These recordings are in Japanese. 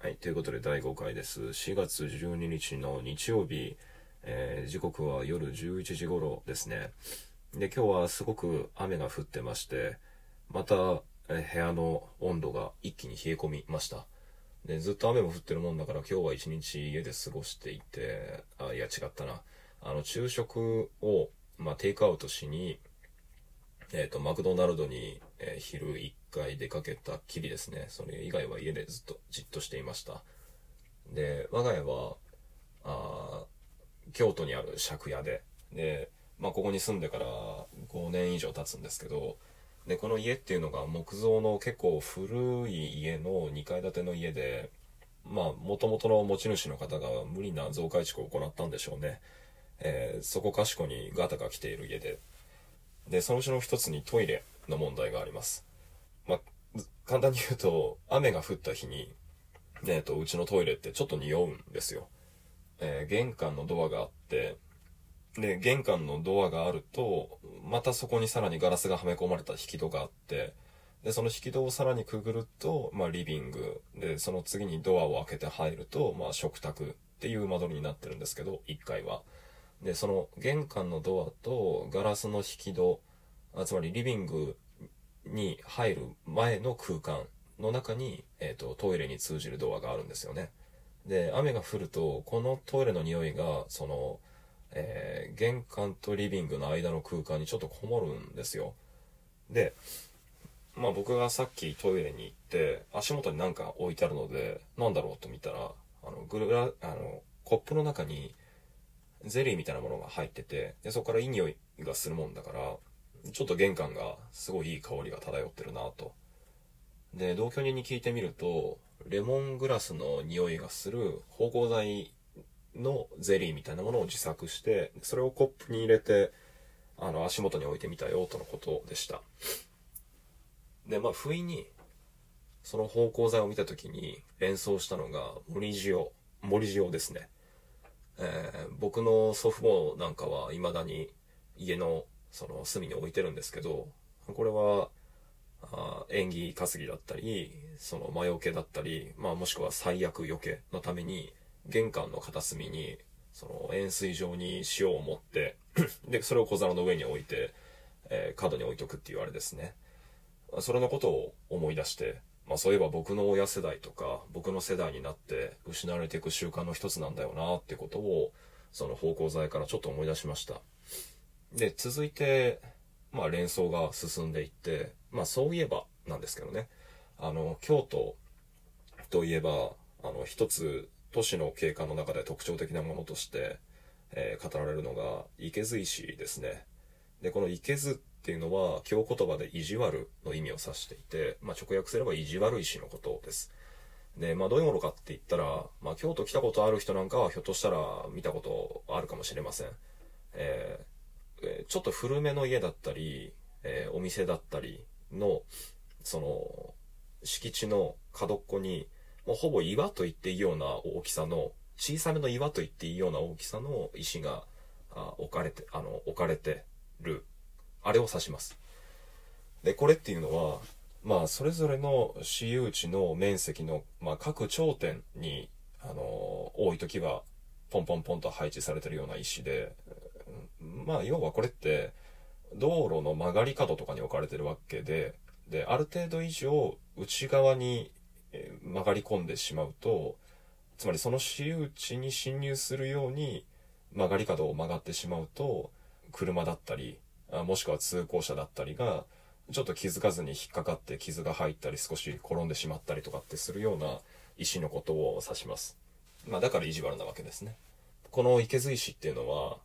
はい、ということで第5回です。4月12日の日曜日、えー時刻は夜11時頃ですね。で、今日はすごく雨が降ってまして、また、え部屋の温度が一気に冷え込みました。で、ずっと雨も降ってるもんだから今日は一日家で過ごしていて、あ、いや違ったな。あの、昼食を、まあ、テイクアウトしに、えっ、と、マクドナルドに、えー昼1回出かけたきりですね。それ以外は家でずっとじっとしていました。で、我が家は、あ京都にある借家で、で、まあ、ここに住んでから5年以上経つんですけど、で、この家っていうのが木造の結構古い家の2階建ての家で、まあ、元々の持ち主の方が無理な増改築を行ったんでしょうね。えーそこかしこにガタが来ている家で、で、そのうちの一つにトイレの問題があります。簡単に言うと、雨が降った日に、えっと、うちのトイレってちょっと匂うんですよ。えー玄関のドアがあって、で、玄関のドアがあると、またそこにさらにガラスがはめ込まれた引き戸があって、で、その引き戸をさらにくぐると、まあ、リビング。で、その次にドアを開けて入ると、まあ、食卓っていう間取りになってるんですけど、1階は。で、その玄関のドアとガラスの引き戸、あつまりリビングに入る前の空間の中に、えっ、と、トイレに通じるドアがあるんですよね。で、雨が降ると、このトイレの匂いが、その、えー玄関とリビングの間の空間にちょっとこもるんですよ。で、まあ僕がさっきトイレに行って、足元になんか置いてあるので、なんだろうと見たら、あの、グラ、あの、コップの中に、ゼリーみたいなものが入ってて、で、そこからいい匂いがするもんだから、ちょっと玄関がすごいいい香りが漂ってるなと。で、同居人に聞いてみると、レモングラスの匂いがする芳香剤のゼリーみたいなものを自作して、それをコップに入れて、あの、足元に置いてみたよとのことでした。で、まあ、不意に、その芳香剤を見たときに連想したのが森塩、森塩ですね。えー僕の祖父母なんかは未だに家のその隅に置いてるんですけど、これは、あ縁起担ぎだったり、その魔除けだったり、まあもしくは最悪除けのために、玄関の片隅に、その円錐状に塩を持って、で、それを小皿の上に置いて、えー角に置いとくっていうあれですね。それのことを思い出して、まあそういえば僕の親世代とか、僕の世代になって失われていく習慣の一つなんだよなってことを、その芳香剤からちょっと思い出しました。で、続いて、まあ連想が進んでいって、まあそういえばなんですけどね、あの、京都といえば、あの、一つ都市の景観の中で特徴的なものとして、えー語られるのが、池津石ですね。で、この池津っていうのは、京言葉で意地悪の意味を指していて、まあ直訳すれば意地悪石のことです。で、まあどういうものかって言ったら、まあ京都来たことある人なんかはひょっとしたら見たことあるかもしれません。ええちょっと古めの家だったり、えーお店だったりの、その、敷地の角っこに、もうほぼ岩と言っていいような大きさの、小さめの岩と言っていいような大きさの石があ置かれて、あの、置かれてる。あれを指します。で、これっていうのは、まあ、それぞれの私有地の面積の、まあ、各頂点に、あの、多い時は、ポンポンポンと配置されてるような石で、まあ、要はこれって、道路の曲がり角とかに置かれてるわけで、で、ある程度以上、内側に曲がり込んでしまうと、つまりその私有地に侵入するように曲がり角を曲がってしまうと、車だったり、もしくは通行者だったりが、ちょっと気づかずに引っかかって傷が入ったり少し転んでしまったりとかってするような石のことを指します。まあだから意地悪なわけですね。この池津石っていうのは、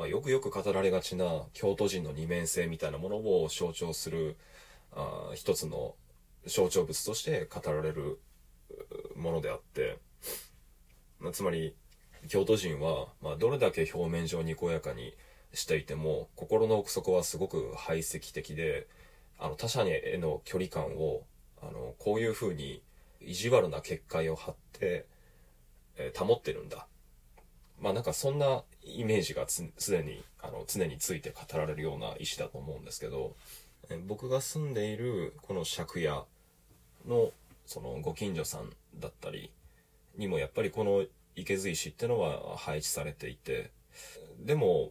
まあよくよく語られがちな京都人の二面性みたいなものを象徴する、あ一つの象徴物として語られるものであって、まあつまり京都人は、まあ、どれだけ表面上にこやかにしていても心の奥底はすごく排斥的であの他者への距離感をあのこういうふうに意地悪な結界を張って、えー保ってるんだ。まあなんかそんなイメージがすでにあの常について語られるような石だと思うんですけど僕が住んでいるこの借家のそのご近所さんだったり、にもやっぱりこの池津石ってのは配置されていて、でも、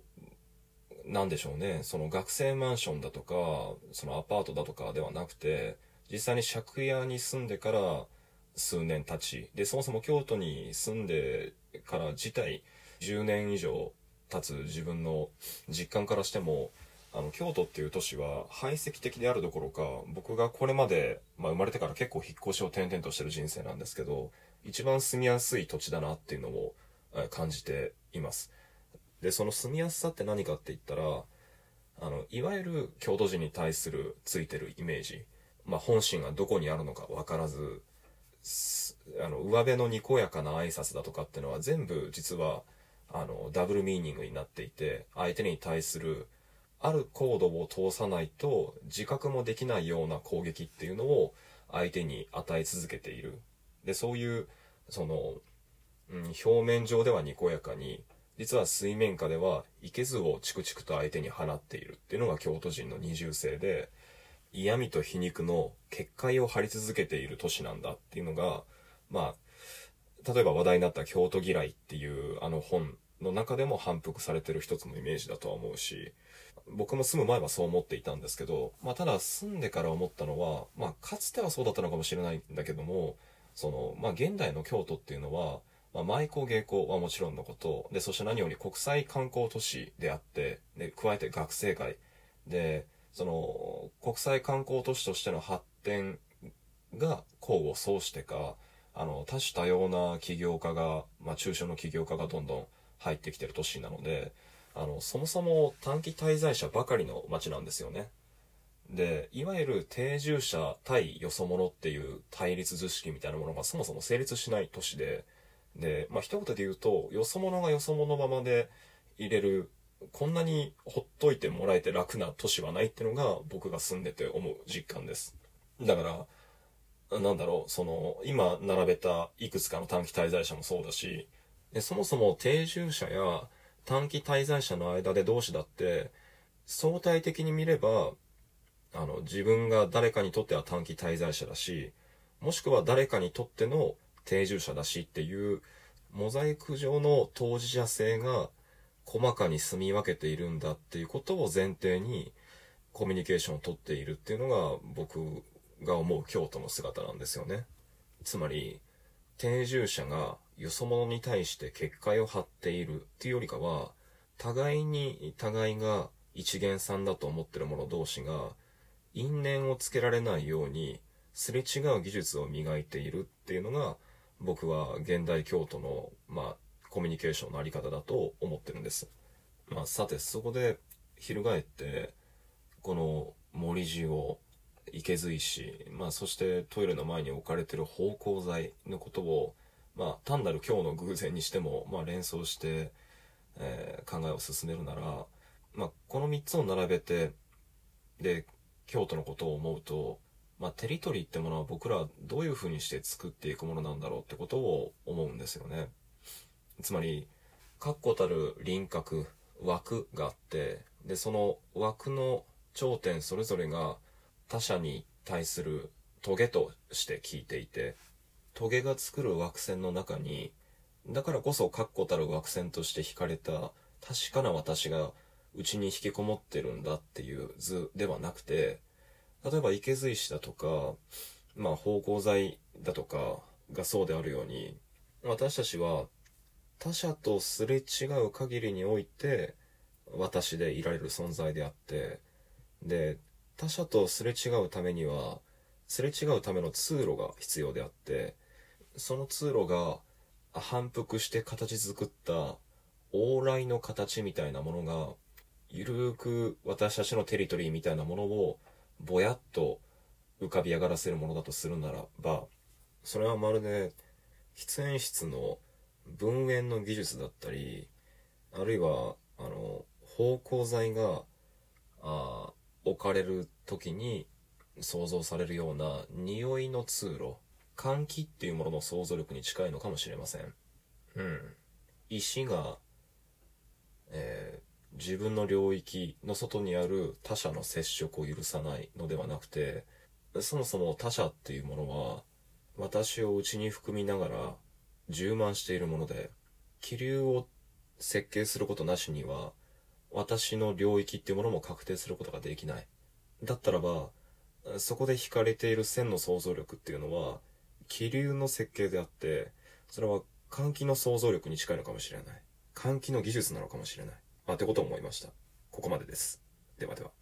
なんでしょうね、その学生マンションだとか、そのアパートだとかではなくて、実際に借家に住んでから数年経ち、で、そもそも京都に住んでから自体10年以上経つ自分の実感からしても、あの、京都っていう都市は排斥的であるどころか、僕がこれまで、まあ生まれてから結構引っ越しを転々としてる人生なんですけど、一番住みやすい土地だなっていうのを感じています。で、その住みやすさって何かって言ったら、あの、いわゆる京都人に対するついてるイメージ。まあ本心がどこにあるのかわからず、あの、上辺のにこやかな挨拶だとかっていうのは全部実は、あの、ダブルミーニングになっていて、相手に対するあるコードを通さないと自覚もできないような攻撃っていうのを相手に与え続けている。で、そういう、その、うん、表面上ではにこやかに、実は水面下では、いけずをチクチクと相手に放っているっていうのが京都人の二重性で、嫌味と皮肉の結界を張り続けている都市なんだっていうのが、まあ、例えば話題になった京都嫌いっていうあの本の中でも反復されてる一つのイメージだとは思うし、僕も住む前はそう思っていたんですけど、まあただ住んでから思ったのは、まあかつてはそうだったのかもしれないんだけども、その、まあ現代の京都っていうのは、まあ、舞妓芸妓はもちろんのこと、で、そして何より国際観光都市であって、で、加えて学生街。で、その、国際観光都市としての発展が功を奏してか、あの、多種多様な起業家が、まあ中小の起業家がどんどん入ってきてる都市なので、あの、そもそも短期滞在者ばかりの街なんですよね。で、いわゆる定住者対よそ者っていう対立図式みたいなものがそもそも成立しない都市で、で、まあ一言で言うと、よそ者がよそ者ままで入れる、こんなにほっといてもらえて楽な都市はないっていうのが僕が住んでて思う実感です。だから、なんだろう、その、今並べたいくつかの短期滞在者もそうだし、でそもそも定住者や短期滞在者の間で同士だって、相対的に見れば、あの、自分が誰かにとっては短期滞在者だし、もしくは誰かにとっての定住者だしっていう、モザイク上の当事者性が細かに住み分けているんだっていうことを前提にコミュニケーションをとっているっていうのが僕が思う京都の姿なんですよね。つまり、定住者がよそ者に対して結界を張っているっていうよりかは、互いに互いが一元さんだと思ってる者同士が、因縁をつけられないように、すれ違う技術を磨いているっていうのが、僕は現代京都の、まあ、コミュニケーションのあり方だと思ってるんです。まあ、さて、そこで、翻って、この森塩、池津石、まあ、そしてトイレの前に置かれてる芳香剤のことを、まあ、単なる今日の偶然にしても、まあ、連想して、えー、考えを進めるなら、まあ、この3つを並べて、で、京都のことを思うと、まあ、テリトリーってものは僕らどういう風にして作っていくものなんだろうってことを思うんですよね。つまり、確固たる輪郭、枠があって、で、その枠の頂点それぞれが他者に対するトゲとして聞いていて、トゲが作る枠線の中に、だからこそ確固たる枠線として引かれた確かな私がうちに引きこもってるんだっていう図ではなくて、例えば池髄石だとか、まあ芳香剤だとかがそうであるように、私たちは他者とすれ違う限りにおいて私でいられる存在であって、で、他者とすれ違うためには、すれ違うための通路が必要であって、その通路が反復して形作った往来の形みたいなものが、ゆるーく私たちのテリトリーみたいなものをぼやっと浮かび上がらせるものだとするならば、それはまるで喫煙室の分煙の技術だったり、あるいは、あの、芳香剤が、あ置かれる時に想像されるような匂いの通路、換気っていうものの想像力に近いのかもしれません。うん。石が、えー、自分の領域の外にある他者の接触を許さないのではなくて、そもそも他者っていうものは、私を内に含みながら、充満しているもので、気流を設計することなしには、私の領域っていうものも確定することができない。だったらば、そこで引かれている線の想像力っていうのは、気流の設計であって、それは換気の想像力に近いのかもしれない。換気の技術なのかもしれない。まあ、ってことを思いました。ここまでです。ではでは。